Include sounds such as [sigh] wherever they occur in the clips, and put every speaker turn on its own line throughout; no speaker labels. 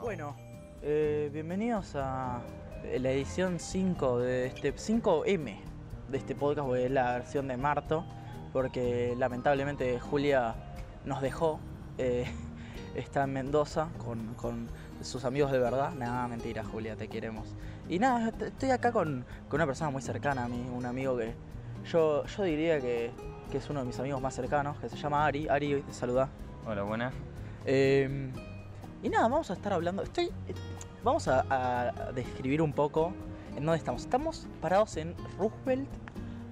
Bueno, eh, bienvenidos a la edición 5 de este 5M de este podcast, es la versión de Marto, porque lamentablemente Julia nos dejó. eh, [laughs] está en Mendoza con, con sus amigos de verdad. Nada, mentira, Julia, te queremos. Y nada, est- estoy acá con, con una persona muy cercana a mí, un amigo que yo, yo diría que, que es uno de mis amigos más cercanos, que se llama Ari. Ari, te saluda.
Hola, buenas.
Eh, y nada, vamos a estar hablando. Estoy. eh, Vamos a, a describir un poco en dónde estamos. Estamos parados en Roosevelt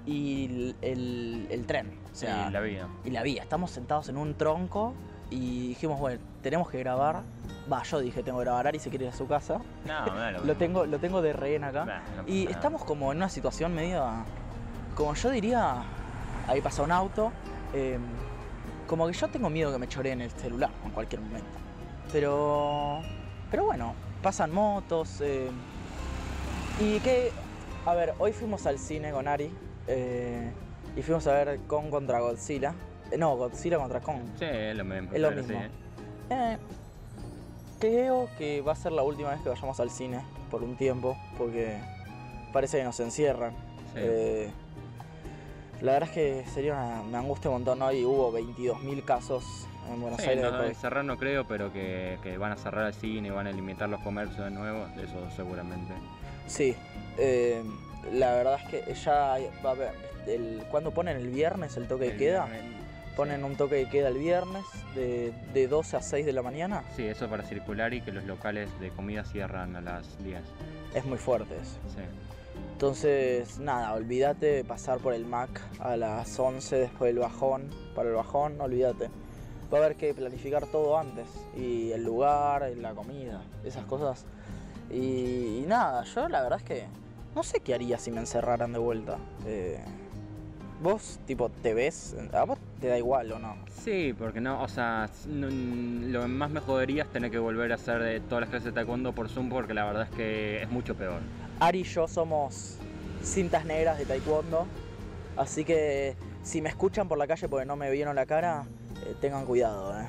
y el, el- el tren. O sea,
la
y la vía. Estamos sentados en un tronco y dijimos, bueno, tenemos que grabar. Va, yo dije, tengo que grabar. Ari se quiere ir a su casa.
No, no, [laughs]
Lo tengo, lo tengo de rehén acá.
No
y estamos como en una situación media. Como yo diría. Ahí pasa un auto. eh, como que yo tengo miedo que me choreen el celular en cualquier momento. Pero. Pero bueno, pasan motos. eh, y que. A ver, hoy fuimos al cine con Ari. eh, y fuimos a ver Kong contra Godzilla. Eh, no, Godzilla contra Kong.
Sí, es lo mismo.
Es lo
sí.
mismo. Eh, creo que va a ser la última vez que vayamos al cine por un tiempo, porque parece que nos encierran.
Sí.
Eh, la verdad es que sería una, me angustia un montón. Hoy hubo 22.000 casos en Buenos
Sí,
Aires.
no, cerrar no creo, pero que, que van a cerrar el cine, van a limitar los comercios de nuevo, eso seguramente.
Sí, eh, la verdad es que ya va a haber. El, cuando ponen el viernes el toque de queda,
viernes,
ponen un toque de queda el viernes de, de 12 a 6 de la mañana.
Sí, eso para circular y que los locales de comida cierran a las 10.
Es muy fuerte eso.
Sí.
Entonces, nada, olvídate de pasar por el Mac a las 11 después del bajón. Para el bajón, olvídate. Va a haber que planificar todo antes. Y el lugar, y la comida, esas cosas. Y, y nada, yo la verdad es que no sé qué haría si me encerraran de vuelta. Eh, ¿Vos, tipo, te ves? ¿A vos te da igual o no?
Sí, porque no, o sea, no- lo que más me jodería es tener que volver a hacer de todas las clases de taekwondo por Zoom, porque la verdad es que es mucho peor.
Ari y yo somos cintas negras de taekwondo, así que si me escuchan por la calle porque no me vieron la cara, tengan cuidado, eh.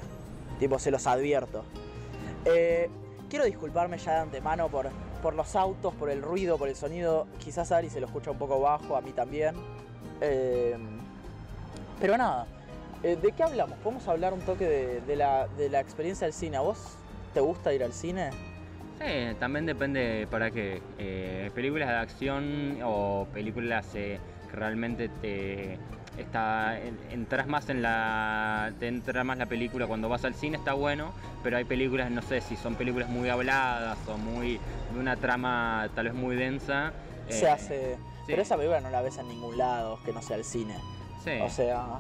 Tipo, se los advierto. Eh, quiero disculparme ya de antemano por, por los autos, por el ruido, por el sonido. Quizás Ari se lo escucha un poco bajo, a mí también. Eh, pero nada, eh, ¿de qué hablamos? Podemos hablar un toque de, la, de la experiencia del cine. ¿A vos te gusta ir al cine?
Sí, también depende para qué. Películas de acción o películas que realmente te está en- entras más en la te entra más la película cuando vas al cine está bueno, pero hay películas no sé si son películas muy habladas o muy de una trama tal vez muy densa.
Se
eh,
hace...
sí.
Pero esa película no la ves en ningún lado que no sea el cine.
Sí.
O sea,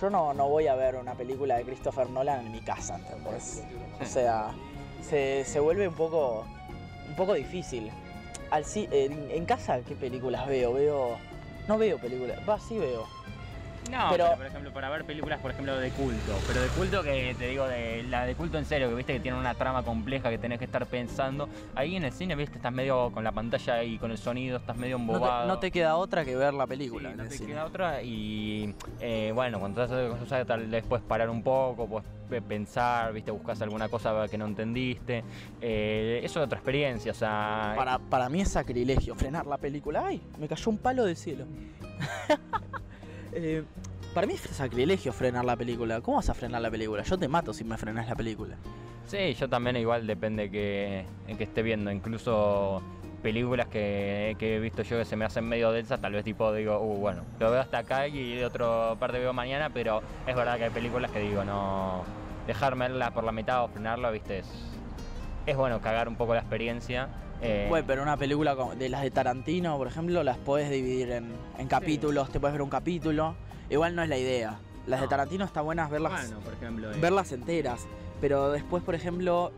yo no, no voy a ver una película de Christopher Nolan en mi casa, ¿entendés? O sea, se, se vuelve un poco, un poco difícil. Al en, en casa, ¿qué películas veo? Veo... No veo películas, va, sí veo.
No,
Pero-
pero, por ejemplo, para ver películas, por ejemplo, de culto. Pero de culto que te digo, de la de culto en serio, que viste que tiene una trama compleja que tenés que estar pensando. Ahí en el cine, viste, estás medio con la pantalla y con el sonido, estás medio
No te,
embobado.
no te queda otra que ver la
Sí,
película. en
no
el
te
cine.
queda otra y eh, bueno, cuando estás haciendo cosas tal vez puedes parar un poco, puedes pe- pensar, viste, buscas alguna cosa que no entendiste. Eh, eso es otra experiencia, o sea...
Para, para mí es sacrilegio frenar la película. ¡Ay! Me cayó un palo del cielo. [laughs] Eh, para mí es sacrilegio frenar la película. ¿Cómo vas a frenar la película? Yo te mato si me frenas la película.
Sí, yo también igual depende que, que esté viendo. Incluso películas que, que he visto yo que se me hacen medio densas, tal vez tipo digo, uh, bueno, lo veo hasta acá y de otra parte veo mañana, pero es verdad que hay películas que digo, no, dejarme verla por la mitad o frenarla, viste, es, es bueno cagar un poco la experiencia. Eh,
Bueno, pero una película como- de las de Tarantino, por ejemplo, las puedes dividir en, en capítulos, te puedes ver un capítulo. Igual no es la idea. Las de
No.
Tarantino está buenas verlas,
bueno, por ejemplo, eh,
verlas enteras. Pero después, por ejemplo,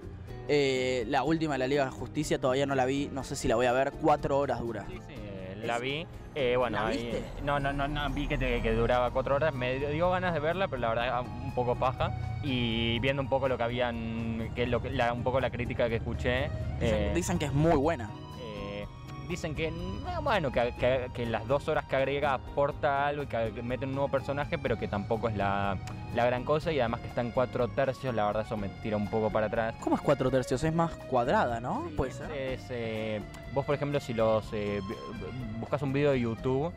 eh, la última de la Liga de Justicia todavía no la vi. No sé si la voy a ver. Cuatro horas dura.
Sí, sí, la vi. Eh, bueno,
¿La
ahí-
viste?
no, no, no, no, vi que, te- que duraba cuatro horas. Me dio ganas de verla, pero la verdad un poco paja. Y viendo un poco lo que habían, que es lo que, la, un poco la crítica que escuché.
Dicen,
eh,
dicen que es muy buena.
eh, dicen que, bueno, que, que- que las dos horas que agrega aporta algo y que, mete un nuevo personaje, pero que tampoco es la, la gran cosa y además que está en cuatro tercios, la verdad eso me tira un poco para atrás.
¿Cómo es cuatro tercios? Es más cuadrada, ¿no?
Sí,
Puede ser.
es, eh, vos, por ejemplo, si los buscas un video de YouTube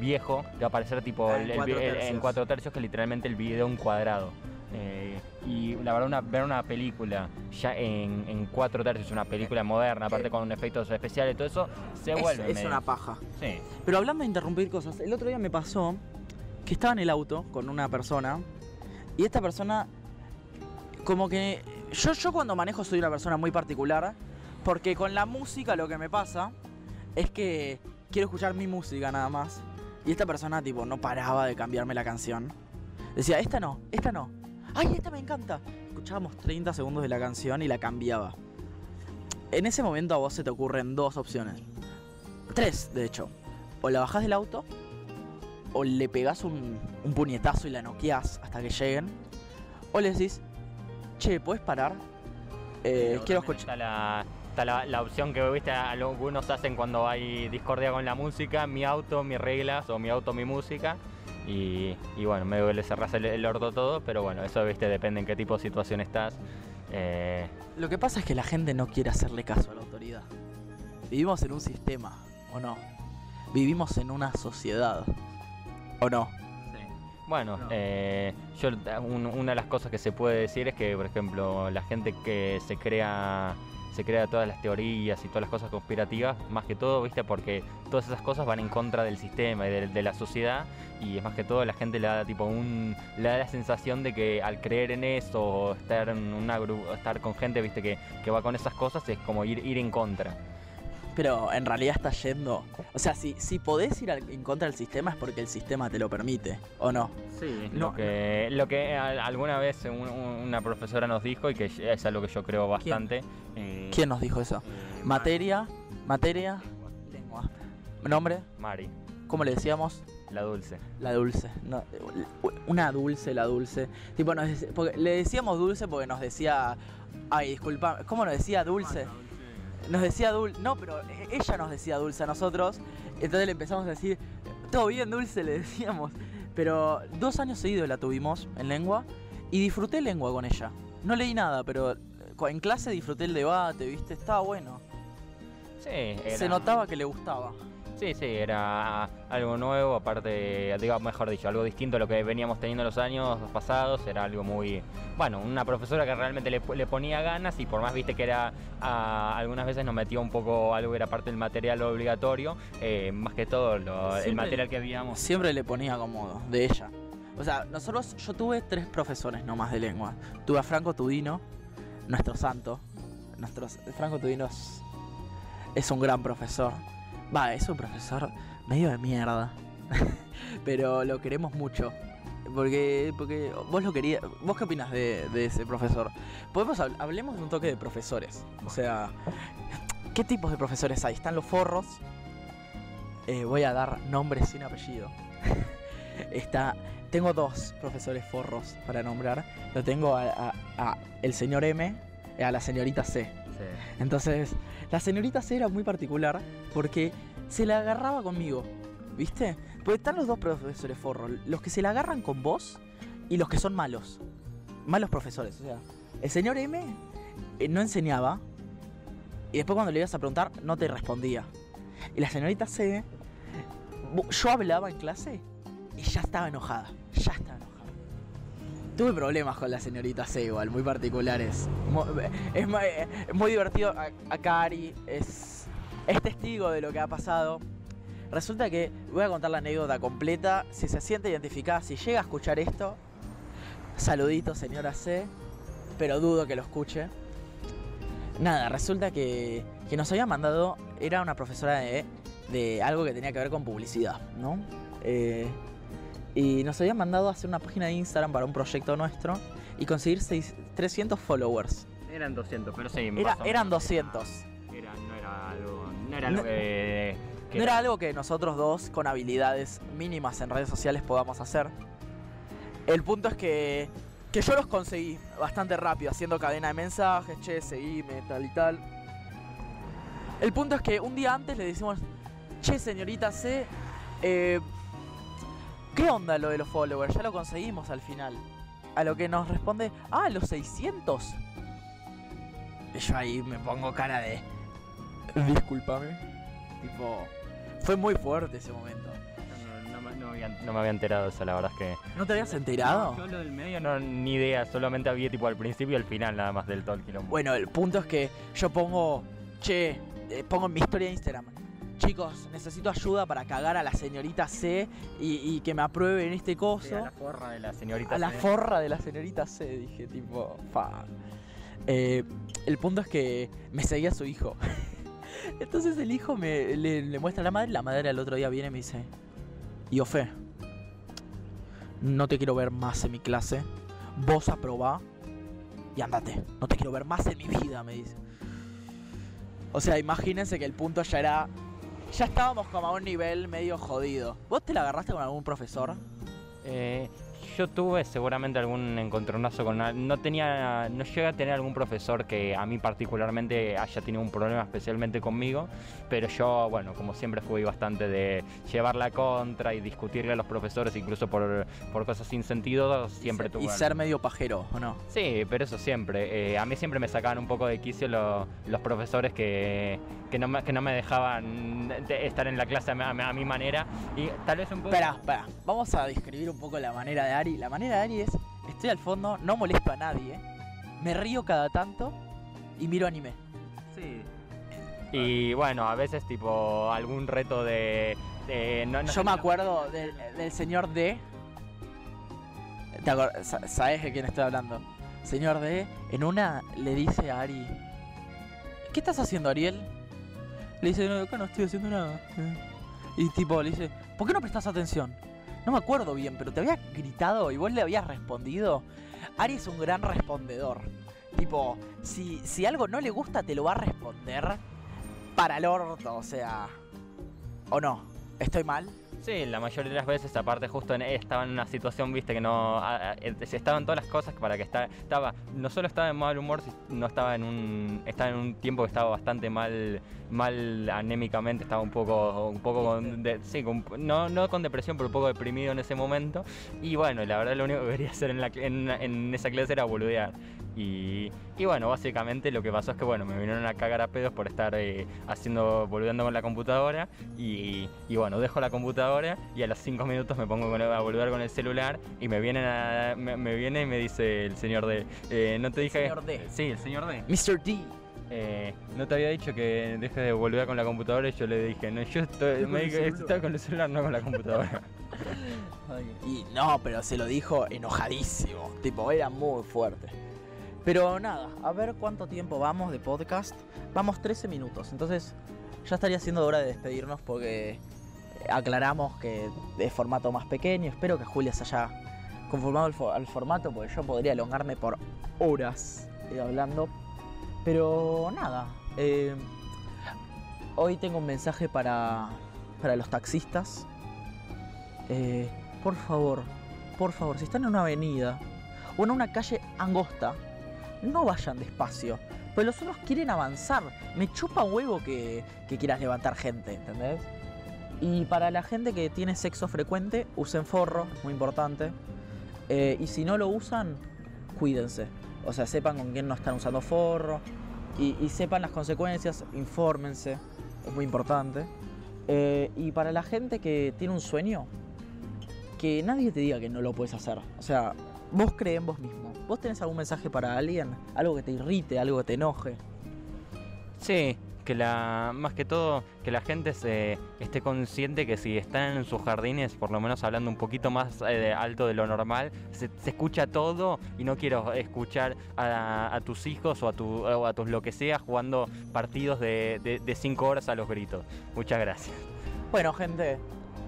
viejo, te va a aparecer tipo
Ah, en
el-
cuatro
el-
tercios.
en cuatro tercios, que literalmente el video en cuadrado. Eh, y la verdad, una- ver una película ya en, en cuatro tercios, una película moderna, aparte
Eh,
con efectos especiales y todo eso, se
Es,
vuelve.
es
medio-
una paja.
Sí.
Pero hablando de interrumpir cosas, el otro día me pasó que estaba en el auto con una persona y esta persona como que yo yo cuando manejo soy una persona muy particular porque con la música lo que me pasa es que quiero escuchar mi música nada más y esta persona tipo no paraba de cambiarme la canción. Decía, "Esta no, esta no. Ay, esta me encanta." Escuchábamos 30 segundos de la canción y la cambiaba. En ese momento a vos se te ocurren dos opciones. Tres, de hecho. O la bajás del auto, o le pegás un, un puñetazo y la noqueás hasta que lleguen, o le decís, che, ¿puedes parar? Eh, quiero escuchar.
Está, la, está la, la opción que viste algunos hacen cuando hay discordia con la música, mi auto, mis reglas, o mi auto, mi música. Y, y bueno, medio que le cerrás el, el orto todo, pero bueno, eso viste, depende en qué tipo de situación estás. Eh,
Lo que pasa es que la gente no quiere hacerle caso a la autoridad. Vivimos en un sistema, ¿o no? Vivimos en una sociedad, ¿o no?
Bueno,
No.
eh, yo un- una de las cosas que se puede decir es que, por ejemplo, la gente que se crea se crea todas las teorías y todas las cosas conspirativas, más que todo, ¿viste? Porque todas esas cosas van en contra del sistema y de, de la sociedad y es más que todo la gente le da tipo un le da la sensación de que al creer en eso estar en una estar con gente, ¿viste? Que, que va con esas cosas es como ir ir en contra.
Pero en realidad estás yendo... O sea, si, si podés ir al- en contra del sistema es porque el sistema te lo permite, ¿o no?
Sí,
No,
lo que, lo que a- alguna vez un- un- una profesora nos dijo y que es algo que yo creo bastante. eh,
¿Quién nos dijo eso?
eh,
Materia, materia, lengua. Nombre,
Mari,
¿cómo le decíamos?
la dulce.
La dulce. No, una dulce, la dulce. Tipo, nos porque le decíamos dulce porque nos decía. Ay, disculpa. ¿Cómo nos decía dulce? Nos decía dulce. No, pero e- ella nos decía dulce a nosotros. Entonces le empezamos a decir. Todo bien, dulce, le decíamos. Pero dos años seguidos la tuvimos en lengua. Y disfruté lengua con ella. No leí nada, pero cu- en clase disfruté el debate, ¿viste? Estaba bueno.
Sí, era-
Se notaba que le gustaba.
Sí, sí, era algo nuevo, aparte, digo, mejor dicho, algo distinto a lo que veníamos teniendo los años pasados, era algo muy, bueno, una profesora que realmente le, le ponía ganas y por más, viste, que era, algunas veces nos metía un poco algo que era parte del material obligatorio, eh, más que todo lo- el material que habíamos.
Siempre le ponía como de ella. O sea, nosotros, yo tuve tres profesores nomás de lengua. Tuve a Franco Tudino, nuestro santo. Nuestro, Franco Tudino es, es un gran profesor. Va, es un profesor medio de mierda. [laughs] Pero lo queremos mucho. Porque, porque vos lo querías. ¿Vos qué opinas de, de ese profesor? Podemos habl- hablemos de un toque de profesores. O sea, ¿qué tipos de profesores hay? Están los forros. Eh, voy a dar nombres sin apellido. [laughs] Está. Tengo dos profesores forros para nombrar. Lo tengo a, a- a el señor M y a la señorita C. Entonces, la señorita C era muy particular porque se la agarraba conmigo, ¿viste? Porque están los dos profesores forros, los que se la agarran con vos y los que son malos. Malos profesores, o sea, el señor M eh, no enseñaba y después cuando le ibas a preguntar no te respondía. Y la señorita C, yo hablaba en clase y ya estaba enojada, ya estaba. Tuve problemas con la señorita igual, muy particulares. Es, mu- eh, muy divertido. A- Acá Ari es, es testigo de lo que ha pasado. Resulta que voy a contar la anécdota completa. Si se siente identificada, si llega a escuchar esto, saludito señora C, pero dudo que lo escuche. Nada, resulta que, que nos había mandado, era una profesora de, de algo que tenía que ver con publicidad, ¿no? Eh, y nos había mandado a hacer una página de Instagram para un proyecto nuestro y conseguir seis- 300 followers.
Eran 200, pero sí,
Era- eran
menos
200.
Era, no era algo, no era
No-
algo que, que
No era algo que nosotros dos, con habilidades mínimas en redes sociales, podamos hacer. El punto es que, que yo los conseguí bastante rápido, haciendo cadena de mensajes, che, seguime, tal y tal. El punto es que un día antes le decimos, che, señorita C, eh, ¿qué onda lo de los followers? Ya lo conseguimos al final. a lo que nos responde, ah, los 600. Y yo ahí me pongo cara de, discúlpame. Tipo, fue muy fuerte ese momento.
No, no me- había, no me había enterado eso, la verdad es que.
¿No te habías enterado?
Yo lo del medio no, ni idea, solamente había tipo al principio y al final nada más del todo el quilombo.
Bueno, el punto es que yo pongo, che, eh, pongo en mi historia de Instagram. Chicos, necesito ayuda para cagar a la señorita C y, y que me aprueben este coso.
Sí, a la forra de la señorita.
A la
C.
forra de la señorita C, dije, tipo, fa. Eh, el punto es que me seguía su hijo. [laughs] Entonces el hijo me, le, le muestra a la madre, la madre al otro día viene y me dice, Iofe, no te quiero ver más en mi clase, vos aprobá y andate, no te quiero ver más en mi vida, me dice. O sea, imagínense que el punto ya era, ya estábamos como a un nivel medio jodido. ¿Vos te la agarraste con algún profesor?
Eh, yo tuve seguramente algún encontronazo con... No tenía... No llegué a tener algún profesor que a mí particularmente haya tenido un problema especialmente conmigo, pero yo, bueno, como siempre fui bastante de llevar la contra y discutirle a los profesores incluso por, por cosas sin sentido, siempre tuve...
Y ser medio pajero, ¿o no?
Sí, pero eso siempre. Eh, a mí siempre me sacaban un poco de quicio lo- los profesores que, que, no me, que no me dejaban de estar en la clase a mi, a a mi manera. Y tal vez un poco...
Espera, espera. Vamos a describir un poco la manera de Ari. La manera de Ari es, estoy al fondo, no molesto a nadie, me río cada tanto y miro anime.
Sí. Y bueno, a veces tipo algún reto de... de- no- no
Yo me acuerdo del, del señor D. ¿Te ¿Sabes de quién estoy hablando? Señor D, en una le dice a Ari, ¿qué estás haciendo, Ariel? Le dice, no, acá no estoy haciendo nada. Y tipo, le dice, ¿por qué no prestas atención? No me acuerdo bien, pero te había gritado y vos le habías respondido. Ari es un gran respondedor. Tipo, si, si algo no le gusta, te lo va a responder para el orto, o sea... ¿O no? ¿Estoy mal?
Sí, la mayoría de las veces, aparte, justo en, estaba en una situación, viste, que no. a- a- estaban todas las cosas para que está, estaba. No solo estaba en mal humor, si- no estaba en un. Estaba en un tiempo que estaba bastante mal. Mal anémicamente, estaba un poco. Un poco con. de- sí, con- no, no con depresión, pero un poco deprimido en ese momento. Y bueno, la verdad, lo único que quería hacer en, la, en, en esa clase era boludear. Y, y bueno, básicamente lo que pasó es que bueno, me vinieron a cagar a pedos por estar eh, haciendo, boludeando con la computadora. Y, y bueno, dejo la computadora y a los 5 minutos me pongo a volver con el celular y me vienen a, me, me viene y me dice el señor D, eh, no te dije...
Señor D.
Sí, el señor D.
Mr. D.
Eh, no te había dicho que dejes de volver con la computadora y yo le dije, no, yo estoy, me estoy con el celular, no con la computadora. [laughs] [laughs]
Y no, pero se lo dijo enojadísimo. Tipo, era muy fuerte. Pero nada, a ver cuánto tiempo vamos de podcast. Vamos 13 minutos. Entonces, ya estaría siendo hora de despedirnos porque eh, aclaramos que de formato más pequeño. Espero que Julia se haya conformado al, fo- al formato porque yo podría elongarme por horas eh, hablando. Pero nada, eh, hoy tengo un mensaje para, para los taxistas. Por favor, por favor, si están en una avenida o en una calle angosta, no vayan despacio. Pues los otros quieren avanzar. Me chupa huevo que, que quieras levantar gente, ¿entendés? Y para la gente que tiene sexo frecuente, usen forro, es muy importante. Eh, y si no lo usan, cuídense. O sea, sepan con quién no están usando forro. Y, y sepan las consecuencias, infórmense, es muy importante. Eh, y para la gente que tiene un sueño, que nadie te diga que no lo puedes hacer. O sea, vos cree en vos mismo. ¿Vos tenés algún mensaje para alguien? Algo que te irrite, algo que te enoje.
Sí, que la más que todo que la gente se esté consciente que si están en sus jardines, por lo menos hablando un poquito más eh, alto de lo normal, se, se escucha todo y no quiero escuchar a, a tus hijos o a, tu, o a tus lo que sea jugando partidos de, de, de cinco horas a los gritos. Muchas gracias.
Bueno, gente,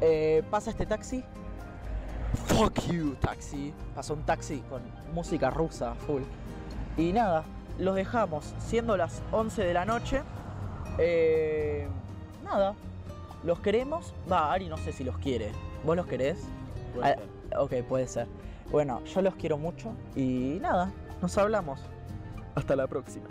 eh, pasa este taxi. Fuck you, taxi. Pasa un taxi con música rusa, full. Y nada, los dejamos, siendo las 11 de la noche. Eh, nada, los queremos. Va, Ari no sé si los quiere. ¿Vos los querés? Ah, ok, puede ser. Bueno, yo los quiero mucho y nada, nos hablamos. Hasta la próxima.